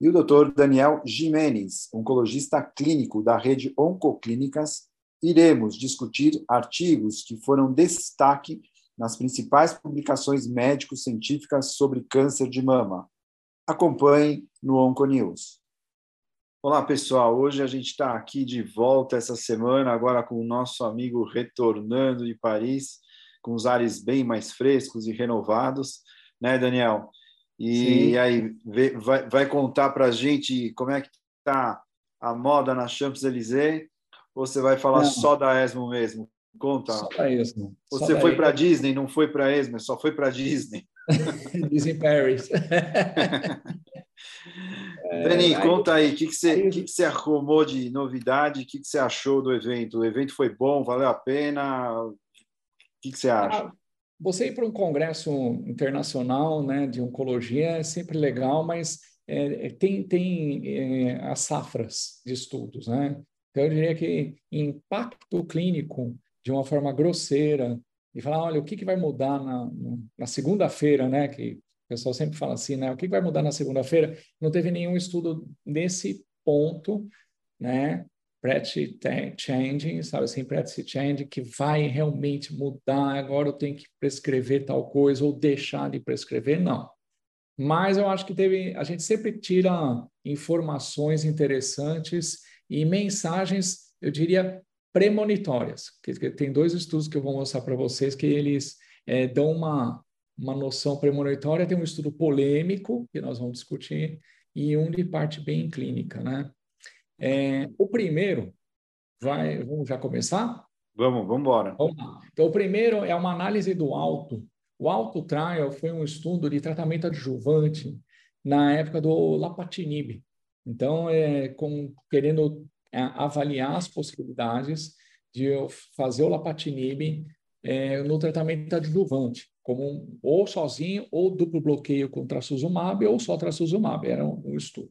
e o Dr. Daniel Jimenez, oncologista clínico da rede Oncoclínicas, iremos discutir artigos que foram destaque nas principais publicações médico-científicas sobre câncer de mama. Acompanhe no Onconews. Olá, pessoal. Hoje a gente está aqui de volta essa semana, agora com o nosso amigo retornando de Paris, com os ares bem mais frescos e renovados, né, Daniel? E, e aí, vai, vai contar para a gente como é que está a moda na Champs-Élysées? Ou você vai falar Não. só da ESMO mesmo? Conta. Só para ESMO. Você só foi para Disney, não foi para ESMO, só foi para Disney. Disney Paris. Dani, é, conta aí, o que, que, você, que, que você arrumou de novidade, o que, que você achou do evento? O evento foi bom, valeu a pena? O que, que você acha? Você ir para um congresso internacional né, de oncologia é sempre legal, mas é, tem, tem é, as safras de estudos. Né? Então, eu diria que impacto clínico de uma forma grosseira e falar, olha, o que, que vai mudar na, na segunda-feira, né? Que o pessoal sempre fala assim, né? O que, que vai mudar na segunda-feira? Não teve nenhum estudo nesse ponto, né? Practice changing, sabe assim, practice change, que vai realmente mudar, agora eu tenho que prescrever tal coisa ou deixar de prescrever, não. Mas eu acho que teve, a gente sempre tira informações interessantes e mensagens, eu diria, premonitórias. Que, tem dois estudos que eu vou mostrar para vocês que eles é, dão uma, uma noção premonitória. Tem um estudo polêmico, que nós vamos discutir, e um de parte bem clínica. Né? É, o primeiro, vai, vamos já começar? Vamos, vamos embora. Então, o primeiro é uma análise do alto. O alto trial foi um estudo de tratamento adjuvante na época do lapatinib. Então, é, com, querendo é, avaliar as possibilidades de fazer o lapatinib é, no tratamento adjuvante, como um, ou sozinho, ou duplo bloqueio com trastuzumab, ou só trastuzumab, era um, um estudo.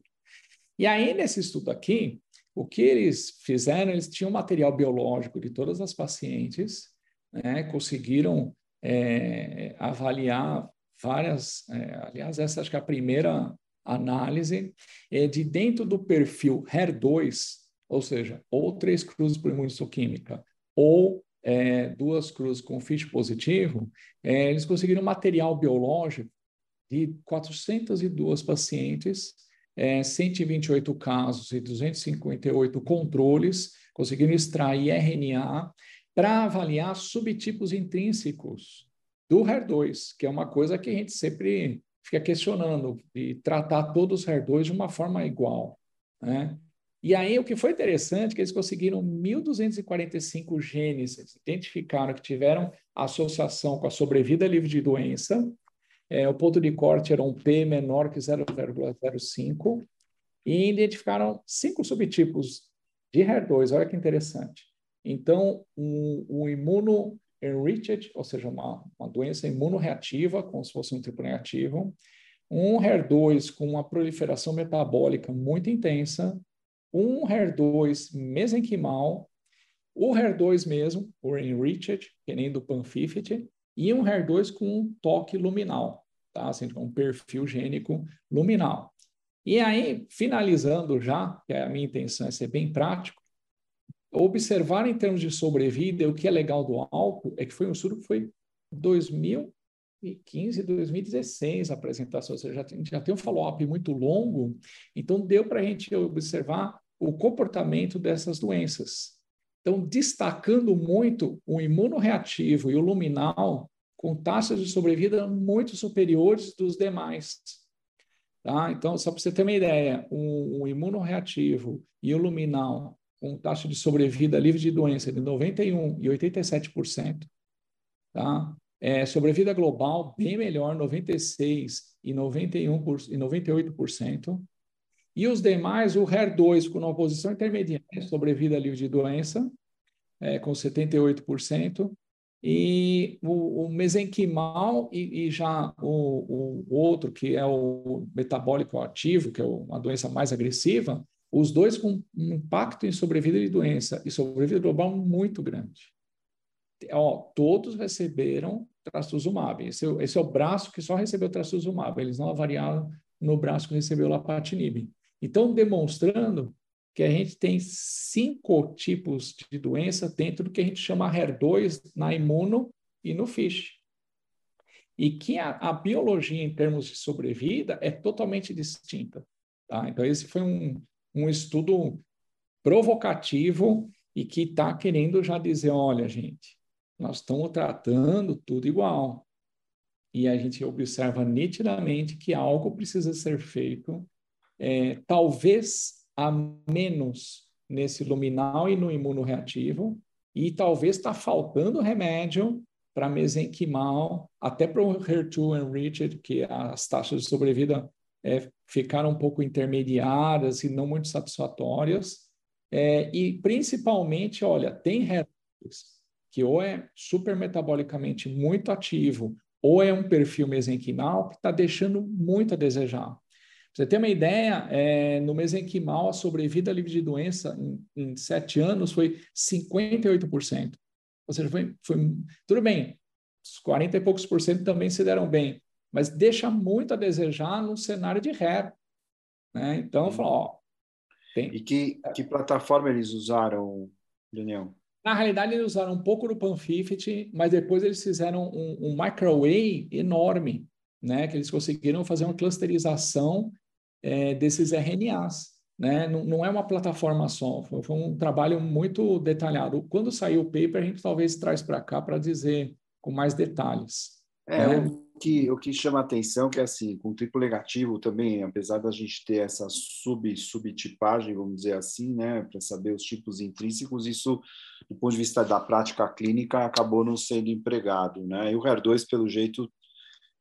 E aí, nesse estudo aqui, o que eles fizeram, eles tinham material biológico de todas as pacientes, né, conseguiram é, avaliar várias, é, aliás, essa acho que é a primeira análise, é de dentro do perfil HER2, ou seja, ou três cruzes por imunistoquímica, ou é, duas cruzes com FISH positivo, é, eles conseguiram material biológico de 402 pacientes, é, 128 casos e 258 controles, conseguiram extrair RNA para avaliar subtipos intrínsecos do HER2, que é uma coisa que a gente sempre fica questionando, de tratar todos os HER2 de uma forma igual. Né? E aí o que foi interessante é que eles conseguiram 1.245 genes, eles identificaram que tiveram associação com a sobrevida livre de doença, é, o ponto de corte era um P menor que 0,05, e identificaram cinco subtipos de HER2, olha que interessante. Então, um, um imuno enriched, ou seja, uma, uma doença imunoreativa, como se fosse um tipo negativo, um HER2 com uma proliferação metabólica muito intensa, um HER2 mesenquimal, o HER2 mesmo, o enriched, que nem do Pan50, e um HER2 com um toque luminal, tá? Assim, com um perfil gênico luminal. E aí, finalizando já, que a minha intenção é ser bem prático, observar em termos de sobrevida, o que é legal do álcool é que foi um estudo que foi 2000 2015 2016 a apresentação, ou seja, já tem, já tem um follow-up muito longo, então deu para a gente observar o comportamento dessas doenças. Então, destacando muito o imunoreativo e o luminal com taxas de sobrevida muito superiores dos demais. Tá? Então, só para você ter uma ideia, o, o imunoreativo e o luminal com taxa de sobrevida livre de doença de 91% e 87%, tá? É, sobrevida global, bem melhor, 96% e, 91 por, e 98%. E os demais, o HER2 com uma posição intermediária, sobrevida livre de doença, é, com 78%, e o, o mesenquimal e, e já o, o, outro, que é o metabólico ativo, que é uma doença mais agressiva, os dois com um impacto em sobrevida de doença e sobrevida global muito grande. Ó, todos receberam trastuzumab. Esse, é esse é o braço que só recebeu trastuzumab. Eles não avariaram no braço que recebeu lapatinib. Então, demonstrando que a gente tem cinco tipos de doença dentro do que a gente chama HER2 na imuno e no FISH. E que a, a biologia em termos de sobrevida é totalmente distinta. Tá? Então, esse foi um, um estudo provocativo e que está querendo já dizer, olha, gente, nós estamos tratando tudo igual. E a gente observa nitidamente que algo precisa ser feito, é, talvez a menos nesse luminal e no imunoreativo, e talvez está faltando remédio para mesenquimal, até para o HER2 enriched, que as taxas de sobrevida é, ficaram um pouco intermediárias e não muito satisfatórias. É, e principalmente, olha, tem HER2 que ou é supermetabolicamente muito ativo, ou é um perfil mesenquimal que está deixando muito a desejar. Você ter uma ideia, é, no mesenquimal, a sobrevida livre de doença em, em sete anos foi 58%. Ou seja, foi, foi tudo bem, os 40 e poucos por cento também se deram bem, mas deixa muito a desejar no cenário de HER. Né? Então, eu falo, ó, tem... E que, que plataforma eles usaram, Daniel? Na realidade, eles usaram um pouco do Pan50, mas depois eles fizeram um, um microarray enorme, né? Que eles conseguiram fazer uma clusterização é, desses RNAs. Né? Não, não, é uma plataforma só, foi, foi, um trabalho muito detalhado. Quando sair o paper, a gente talvez traz para cá para dizer com mais detalhes. É, né? o, que, o que chama atenção é que, assim, com triplo negativo também, apesar da gente ter essa sub, subtipagem, vamos dizer assim, né, para saber os tipos intrínsecos, isso, do ponto de vista da prática clínica, acabou não sendo empregado, né? E o HER2, pelo jeito,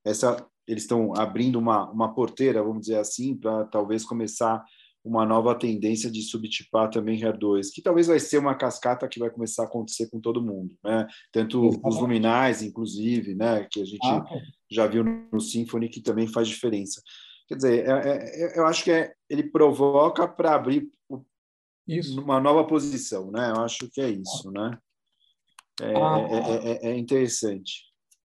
essa, eles estão abrindo uma, uma porteira, vamos dizer assim, para talvez começar uma nova tendência de subtipar também HER2, que talvez vai ser uma cascata que vai começar a acontecer com todo mundo, né? Tanto os luminais, inclusive, né? Que a gente ah, já viu no Symphony, que também faz diferença. Quer dizer, é, é, é eu acho que é, ele provoca para abrir isso. uma nova posição, né? Eu acho que é isso, né? É, ah, é, é interessante.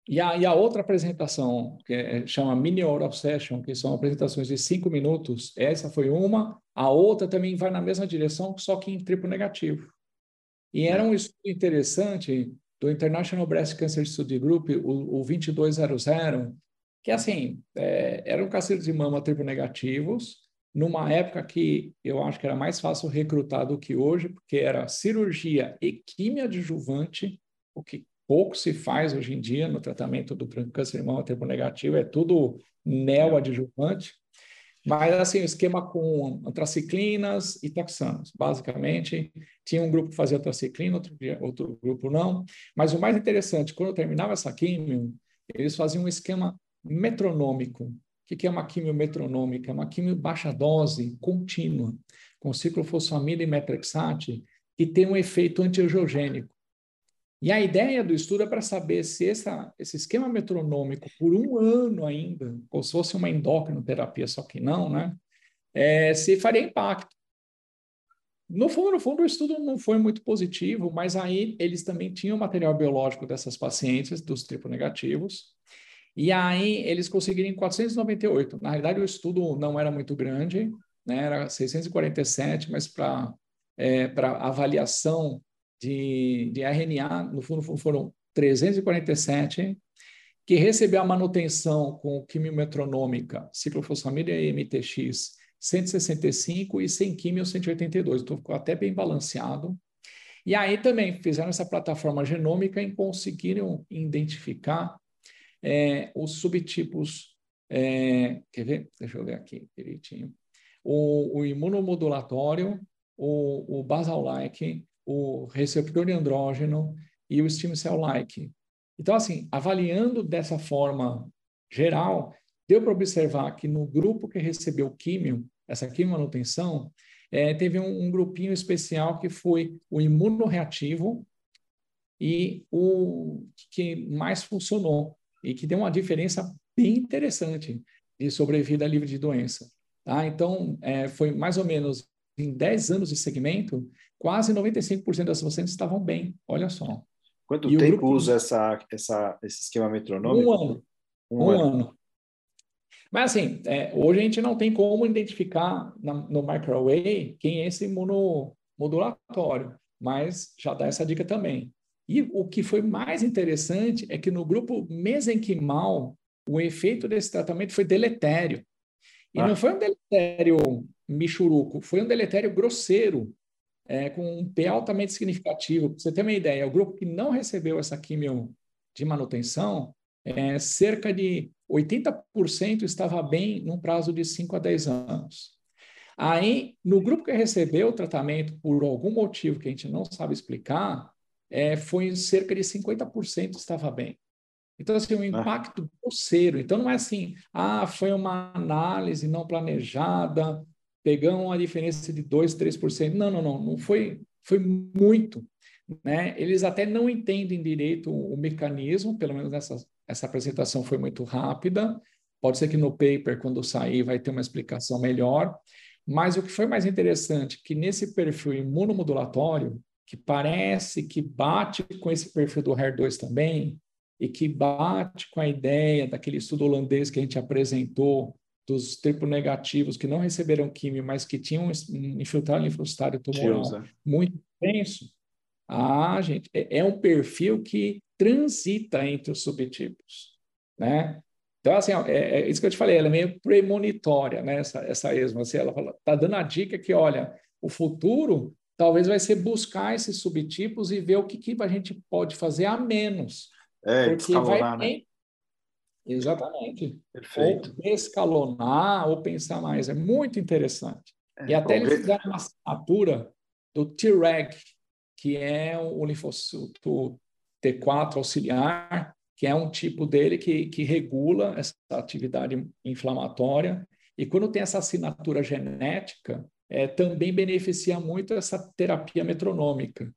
E a, e a outra apresentação, que é, chama Mini Oral Session, que são apresentações de cinco minutos, essa foi uma. A outra também vai na mesma direção, só que em triplo negativo. E era um estudo interessante do International Breast Cancer Study Group, o, o 2200, que assim, é, eram cânceres de mama triplo negativos, numa época que eu acho que era mais fácil recrutar do que hoje, porque era cirurgia e quimio adjuvante, o que pouco se faz hoje em dia no tratamento do câncer de mama triple negativo, é tudo neoadjuvante. Mas, assim, o esquema com antraciclinas e taxanos, basicamente. Tinha um grupo que fazia antraciclina, outro, outro grupo não. Mas o mais interessante, quando eu terminava essa químio, eles faziam um esquema metronômico. O que é uma químio metronômica? É uma químio baixa dose, contínua, com ciclofosfamida e metrexate, que tem um efeito antiangiogênico. E a ideia do estudo é para saber se essa, esse esquema metronômico, por um ano ainda, ou se fosse uma endocrinoterapia, só que não, né? É, se faria impacto. No fundo, no fundo, o estudo não foi muito positivo, mas aí eles também tinham material biológico dessas pacientes, dos triplo negativos, e aí eles conseguiram 498. Na realidade, o estudo não era muito grande, né? era 647, mas para é, avaliação de, de RNA, no fundo foram 347, que recebeu a manutenção com quimiometronômica, ciclofosfamida e MTX 165 e sem quimio 182, então ficou até bem balanceado. E aí também fizeram essa plataforma genômica e conseguiram identificar é, os subtipos, é, quer ver? Deixa eu ver aqui direitinho. O, o imunomodulatório, o, o basal-like, o receptor de andrógeno e o stem cell-like. Então, assim, avaliando dessa forma geral, deu para observar que no grupo que recebeu químio, essa quimiomanutenção, é, teve um, um, grupinho especial que foi o imunorreativo e o que mais funcionou e que deu uma diferença bem interessante de sobrevida livre de doença. Tá? Então, é, foi mais ou menos em 10 anos de segmento, quase 95% das pacientes estavam bem. Olha só. Quanto e tempo grupo... usa essa, essa, esse esquema metronômico? Um ano. Um, um ano. ano. Mas, assim, é, hoje a gente não tem como identificar na, no microarray quem é esse imunomodulatório, mas já dá essa dica também. E o que foi mais interessante é que no grupo mesenquimal, o efeito desse tratamento foi deletério. E ah. não foi um deletério michuruco, foi um deletério grosseiro, é, com um P altamente significativo. Para você ter uma ideia, o grupo que não recebeu essa quimio de manutenção, é, cerca de 80% estava bem num prazo de 5 a 10 anos. Aí, no grupo que recebeu o tratamento por algum motivo que a gente não sabe explicar, é, foi cerca de 50% estava bem. Então, assim, um ah. impacto grosseiro. Então, não é assim, ah, foi uma análise não planejada, pegamos uma diferença de 2%, 3%. Não, não, não, não foi, foi muito. Né? Eles até não entendem direito o, o mecanismo, pelo menos nessa essa apresentação foi muito rápida. Pode ser que no paper, quando sair, vai ter uma explicação melhor. Mas o que foi mais interessante, que nesse perfil imunomodulatório, que parece que bate com esse perfil do HER2 também, e que bate com a ideia daquele estudo holandês que a gente apresentou, dos triplo negativos que não receberam químio, mas que tinham um infiltrado linfocitário tumoral Deus, é. muito intenso. Ah, gente, é, é um perfil que transita entre os subtipos, né? Então, assim, é, é, isso que eu te falei, ela é meio premonitória, né? Essa, essa ESMA, assim, ela fala, tá dando a dica que, olha, o futuro talvez vai ser buscar esses subtipos e ver o que, que a gente pode fazer a menos. É, porque vai né? Exatamente. Perfeito. Ou escalonar ou pensar mais. É muito interessante. É, e até eles fizeram uma assinatura do T-REG, que é o linfócito T4 auxiliar, que é um tipo dele que, que regula essa atividade inflamatória. E quando tem essa assinatura genética, é, também beneficia muito essa terapia metronômica.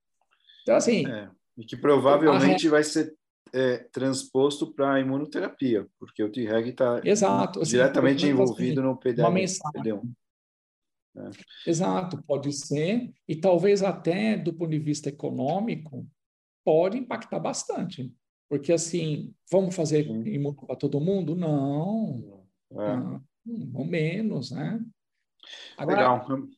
Então, assim. É, e que provavelmente vai ser é, transposto para a imunoterapia, porque o T-REG está assim, diretamente envolvido no PD, uma mensagem. É. Exato, pode ser, e talvez até do ponto de vista econômico, pode impactar bastante. Porque assim, vamos fazer imuno para todo mundo? Não. É. Não, menos, né? Agora, Legal.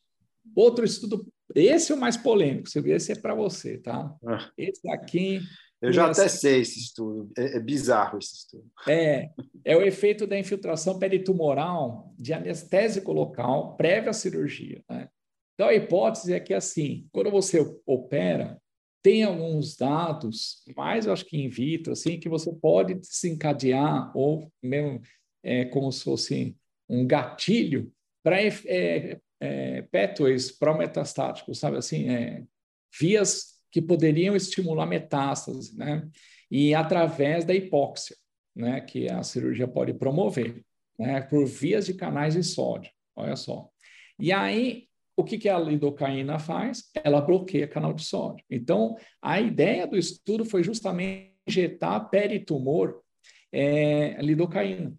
Outro estudo, esse é o mais polêmico, esse é para você, tá? É. Esse aqui. Eu já até sei esse estudo, é, é, bizarro esse estudo. É, é o efeito da infiltração peritumoral de anestésico local prévia à cirurgia. Né? Então, a hipótese é que, assim, quando você opera, tem alguns dados, mais eu acho que in vitro, assim, que você pode desencadear, ou mesmo é, como se fosse um gatilho, para é, é, pathways prometastáticos, sabe assim, é, vias que poderiam estimular metástase, né? E através da hipóxia, né? Que a cirurgia pode promover, né? Por vias de canais de sódio, olha só. E aí, o que, que a lidocaína faz? Ela bloqueia canal de sódio. Então, a ideia do estudo foi justamente injetar peritumor é, lidocaína.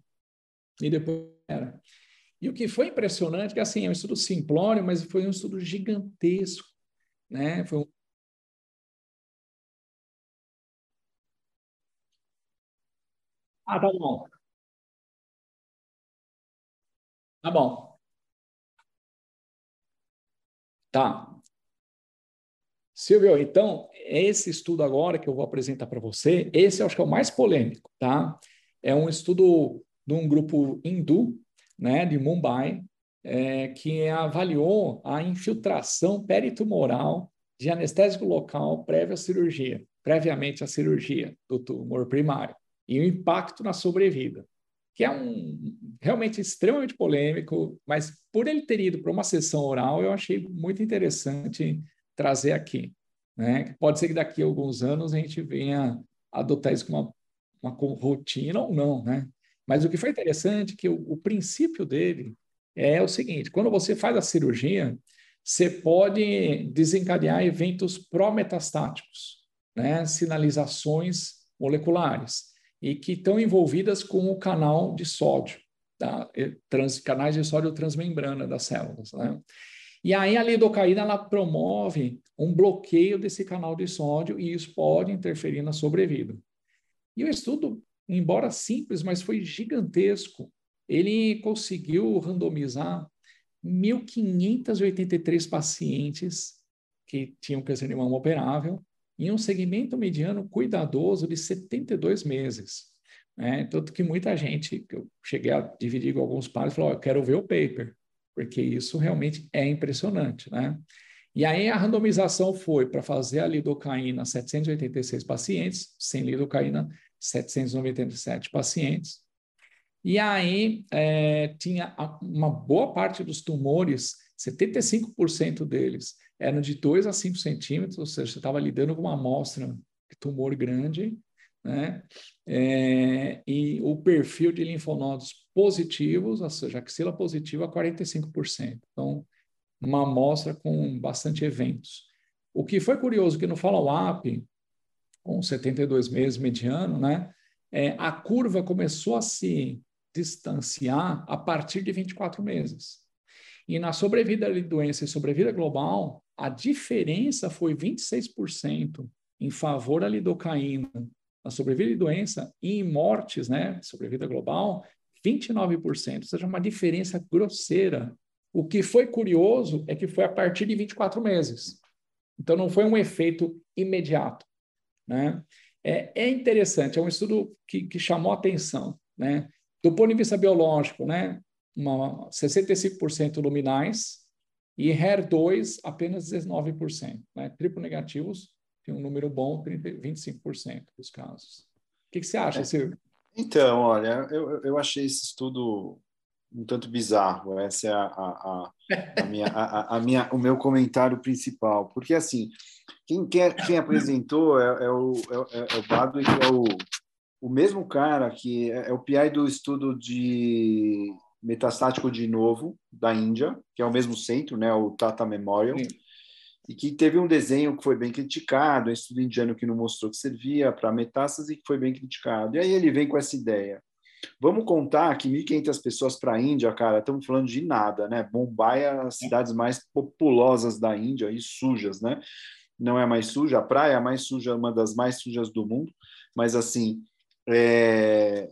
E depois era. E o que foi impressionante, que assim, é um estudo simplório, mas foi um estudo gigantesco. Né? Foi um Ah, tá bom. Tá bom. Tá. Silvio, então, esse estudo agora que eu vou apresentar para você, esse eu acho que é o mais polêmico, tá? É um estudo de um grupo hindu, né, de Mumbai, é, que avaliou a infiltração peritumoral de anestésico local prévia à cirurgia, previamente à cirurgia do tumor primário, e o impacto na sobrevida que é um realmente extremamente polêmico, mas por ele ter ido para uma sessão oral, eu achei muito interessante trazer aqui. Né? Pode ser que daqui a alguns anos a gente venha adotar isso como uma, uma rotina ou não, né? Mas o que foi interessante é que o, o princípio dele é o seguinte: quando você faz a cirurgia, você pode desencadear eventos pró-metastáticos, né? sinalizações moleculares, e que estão envolvidas com o canal de sódio, tá? Trans, canais de sódio transmembrana das células. Né? E aí a lidocaína ela promove um bloqueio desse canal de sódio e isso pode interferir na sobrevida. E o estudo, embora simples, mas foi gigantesco, ele conseguiu randomizar 1.583 pacientes que tinham câncer de mama operável em um segmento mediano cuidadoso de 72 meses. Né? Tanto que muita gente, que eu cheguei a dividir com alguns pares, falou: oh, eu quero ver o paper, porque isso realmente é impressionante. Né? E aí a randomização foi para fazer a lidocaína 786 pacientes, sem lidocaína 797 pacientes. E aí é, tinha uma boa parte dos tumores, 75% deles, eram de 2 a 5 centímetros, ou seja, você estava lidando com uma amostra de tumor grande, né? É, e o perfil de linfonodos positivos, ou seja, axila positiva, 45%. Então, uma amostra com bastante eventos. O que foi curioso que no follow-up, com 72 meses mediano, né, é, a curva começou a se distanciar a partir de 24 meses. E na sobrevida de doença e sobrevida global, a diferença foi 26% em favor da lidocaína na sobrevida de doença e em mortes, né, sobrevida global, 29%, ou seja, uma diferença grosseira. O que foi curioso é que foi a partir de 24 meses. Então, não foi um efeito imediato. Né? É, é interessante, é um estudo que, que chamou atenção. Né? Do ponto de vista biológico, né, uma 65% luminais e HER2 apenas 19%. Né? Triplo negativos tem um número bom, 30, 25% dos casos. O que, que você acha, é. Silvio? Então, olha, eu, eu achei esse estudo um tanto bizarro. Essa é a, a, a, a minha, a, a, minha, o meu comentário principal. Porque, assim, quem, quer, quem apresentou é, é o, é, é, é o é o o mesmo cara que é, é o PI do estudo de metastático de novo da Índia, que é o mesmo centro, né, o Tata Memorial, Sim. e que teve um desenho que foi bem criticado, um estudo indiano que não mostrou que servia para metástase e que foi bem criticado. E aí ele vem com essa ideia. Vamos contar que 1.500 pessoas para a Índia, cara, estamos falando de nada, né? Mumbai é as cidades mais populosas da Índia e sujas, né? Não é mais suja, a praia é mais suja, uma das mais sujas do mundo, mas assim, é,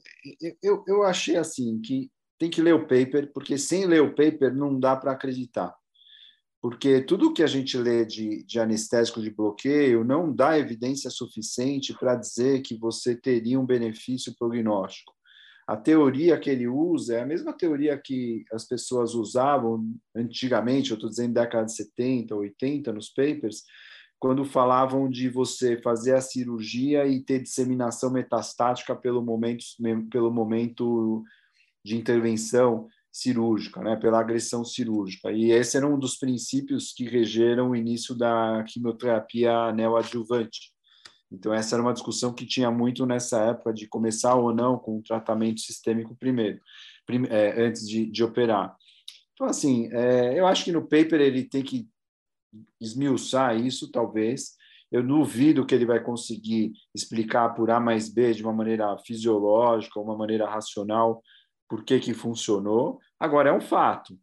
eu, eu achei assim que tem que ler o paper, porque sem ler o paper não dá para acreditar. Porque tudo que a gente lê de, de anestésico de bloqueio não dá evidência suficiente para dizer que você teria um benefício prognóstico. A teoria que ele usa é a mesma teoria que as pessoas usavam antigamente, eu estou dizendo década de 70, 80, nos papers, quando falavam de você fazer a cirurgia e ter disseminação metastática pelo momento, pelo momento de intervenção cirúrgica, né, pela agressão cirúrgica. E esse era um dos princípios que regeram o início da quimioterapia neoadjuvante. Então, essa era uma discussão que tinha muito nessa época de começar ou não com o tratamento sistêmico primeiro, é, antes de, de operar. Então, assim, é, eu acho que no paper ele tem que esmiuçar isso, talvez. Eu duvido que ele vai conseguir explicar por A mais B de uma maneira fisiológica, uma maneira racional, por que, que funcionou. Agora, é um fato.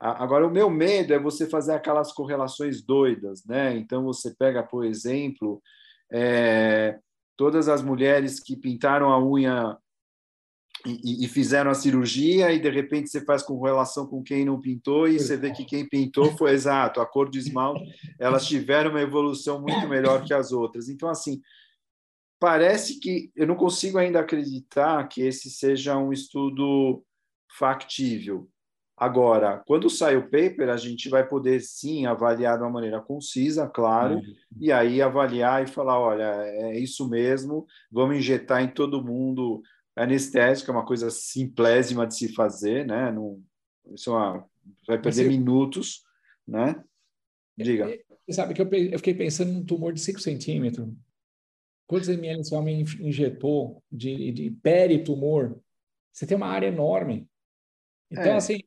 Agora, o meu medo é você fazer aquelas correlações doidas, né? Então, você pega, por exemplo, é, todas as mulheres que pintaram a unha e, e, fizeram a cirurgia e de repente você faz com relação com quem não pintou e você vê que quem pintou foi exato, a cor do esmalte, elas tiveram uma evolução muito melhor que as outras. Então, assim, parece que eu não consigo ainda acreditar que esse seja um estudo factível. Agora, quando sai o paper, a gente vai poder sim avaliar de uma maneira concisa, claro, uhum. e aí avaliar e falar: olha, é isso mesmo, vamos injetar em todo mundo anestésico é uma coisa simplésima de se fazer, né? Não, isso é uma, vai perder Você... minutos, né? Diga. Você sabe que eu, eu fiquei pensando num tumor de 5 centímetros. Quantos ml esse homem injetou de, de peritumor? Você tem uma área enorme. Então, é. assim,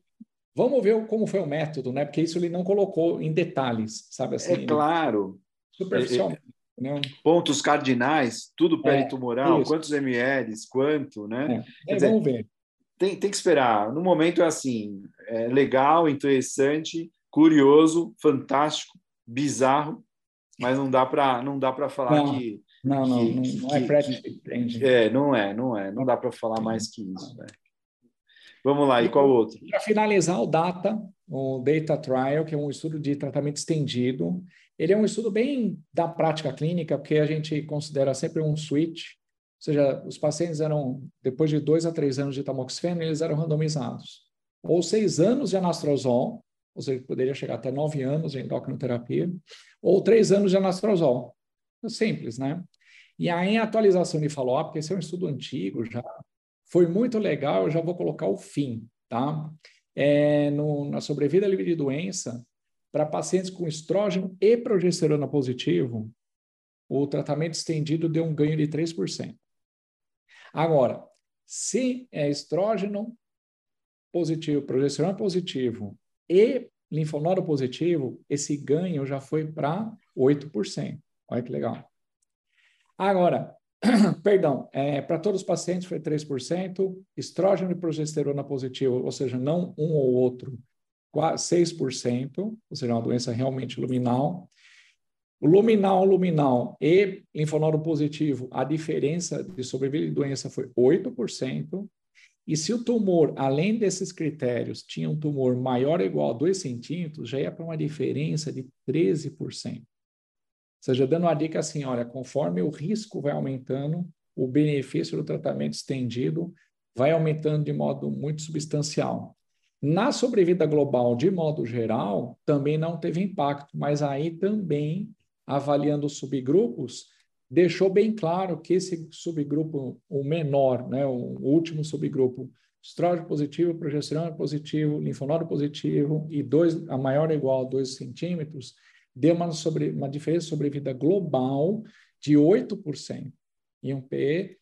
Vamos ver como foi o método, né? Porque isso ele não colocou em detalhes, sabe assim? É claro. Superficial. É, é, pontos cardinais, tudo peritumoral, é, quantos ml, quanto, né? É. Dizer, vamos ver. Tem, tem que esperar. No momento é assim, é legal, interessante, curioso, fantástico, bizarro, mas não dá para não dá para falar não, que não, não, que, não, não é prática. É, não é, não é, não dá para falar mais que isso. Né? Vamos lá, e qual outro? Para finalizar o DATA, o Data Trial, que é um estudo de tratamento estendido, ele é um estudo bem da prática clínica, porque a gente considera sempre um switch, ou seja, os pacientes eram, depois de dois a três anos de tamoxifeno, eles eram randomizados. Ou seis anos de anastrozol, ou seja, poderia chegar até nove anos de endocrinoterapia, ou três anos de anastrozol. Simples, né? E aí, a atualização de follow-up, porque esse é um estudo antigo já, foi muito legal, eu já vou colocar o fim, tá? É, no, na sobrevida livre de doença, para pacientes com estrógeno e progesterona positivo, o tratamento estendido deu um ganho de 3%. Agora, se é estrógeno positivo, progesterona positivo e linfonodo positivo, esse ganho já foi para 8%. Olha que legal. Agora, perdão, é, para todos os pacientes foi 3%, estrógeno e progesterona positivo, ou seja, não um ou outro, 6%, ou seja, uma doença realmente luminal. Luminal, luminal e linfonodo positivo, a diferença de sobrevivência de doença foi 8%. E se o tumor, além desses critérios, tinha um tumor maior ou igual a 2 centímetros, já ia para uma diferença de 13% seja, dando uma dica assim, olha, conforme o risco vai aumentando, o benefício do tratamento estendido vai aumentando de modo muito substancial. Na sobrevida global, de modo geral, também não teve impacto, mas aí também, avaliando os subgrupos, deixou bem claro que esse subgrupo, o menor, né, o último subgrupo, estrógeno positivo, progesterona positivo, linfonodo positivo e dois, a maior ou igual a 2 centímetros, deu uma, sobre, uma diferença de sobrevida global de 8%. E um PE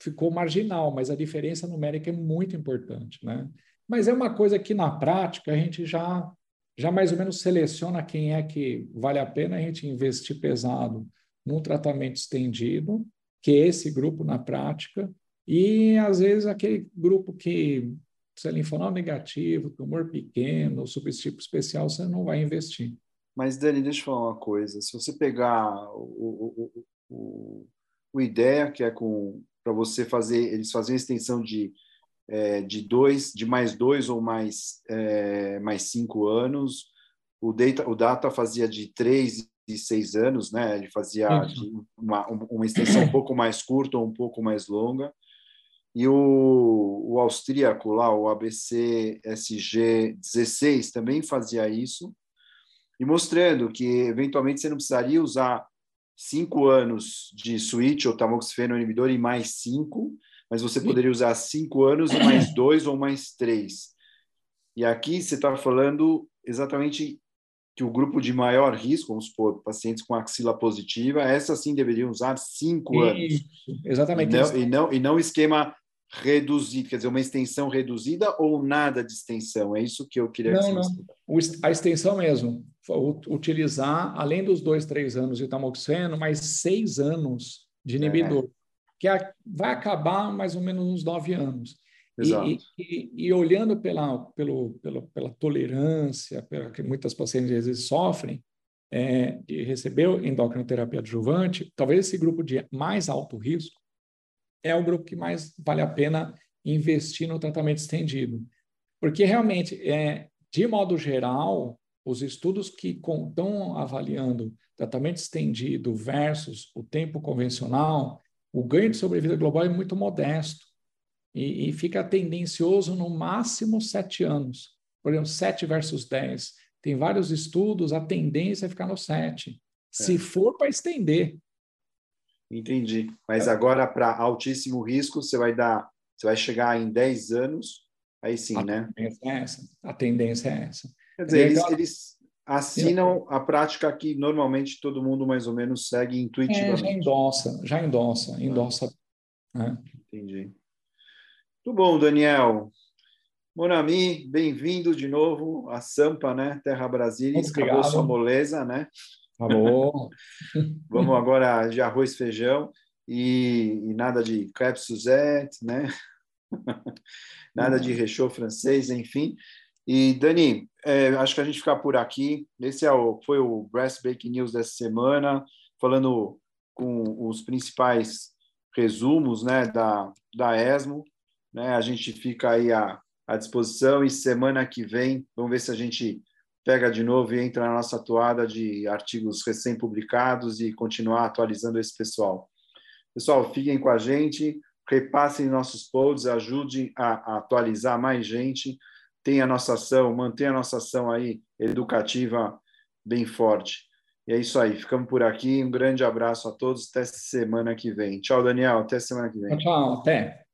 ficou marginal, mas a diferença numérica é muito importante, né? Mas é uma coisa que na prática a gente já já mais ou menos seleciona quem é que vale a pena a gente investir pesado num tratamento estendido, que é esse grupo na prática, e às vezes aquele grupo que se é linfonal negativo, tumor pequeno, subtipo especial, você não vai investir. Mas, Dani, deixa eu falar uma coisa. Se você pegar o, o, o, o IDEA, que é com para você fazer, eles fazem a extensão de, é, de dois, de mais dois ou mais, é, mais cinco anos. O Data, o Data fazia de três e seis anos, né? Ele fazia uma, uma extensão um pouco mais curta ou um pouco mais longa. E o, o austríaco lá, o ABC SG 16, também fazia isso e mostrando que, eventualmente, você não precisaria usar cinco anos de switch ou tamoxifeno inibidor e mais cinco, mas você poderia usar cinco anos e mais dois ou mais três. E aqui você está falando exatamente que o grupo de maior risco, vamos supor, pacientes com axila positiva, essa sim deveriam usar cinco anos. Exatamente. E não, e não, e não esquema reduzido, quer dizer, uma extensão reduzida ou nada de extensão? É isso que eu queria não, não. A extensão mesmo. Utilizar, além dos dois, três anos de tamoxifeno, mais seis anos de inibidor, é. que vai acabar mais ou menos uns nove anos. Exato. E, e, e, olhando pela, pelo, pela, pela tolerância, pela que muitas pacientes às vezes sofrem, é, de receber endocrinoterapia adjuvante, talvez esse grupo de mais alto risco é o grupo que mais vale a pena investir no tratamento estendido. Porque realmente, é, de modo geral, os estudos que estão avaliando tratamento estendido versus o tempo convencional, o ganho de sobrevida global é muito modesto e, e fica tendencioso no máximo sete anos. Por exemplo, sete versus dez. Tem vários estudos, a tendência é ficar no sete. Se é. for para estender, Entendi. Mas agora, para altíssimo risco, você vai dar, você vai chegar em 10 anos, aí sim, a né? Tendência é essa. A tendência é essa. Quer dizer, eles, então, eles assinam a prática que normalmente todo mundo mais ou menos segue intuitivamente. É, já endossa, já endossa, endossa. Ah. Né? Entendi. Muito bom, Daniel. Monami, bem-vindo de novo a Sampa, né? Terra Brasília. Acabou sua moleza, né? Acabou. Vamos agora de arroz e feijão e, e nada de crepe Suzette, né? nada de rechô francês, enfim. E, Dani, é, acho que a gente fica por aqui. Esse é o, foi o Breast Breaking News dessa semana, falando com os principais resumos né, da, da ESMO. Né? A gente fica aí à, à disposição e semana que vem, vamos ver se a gente pega de novo e entra na nossa atuada de artigos recém-publicados e continuar atualizando esse pessoal. Pessoal, fiquem com a gente, repassem nossos posts, ajudem a, a atualizar mais gente tem a nossa ação, mantém a nossa ação aí educativa bem forte. E é isso aí, ficamos por aqui. Um grande abraço a todos, até semana que vem. Tchau, Daniel, até semana que vem. Tchau, até.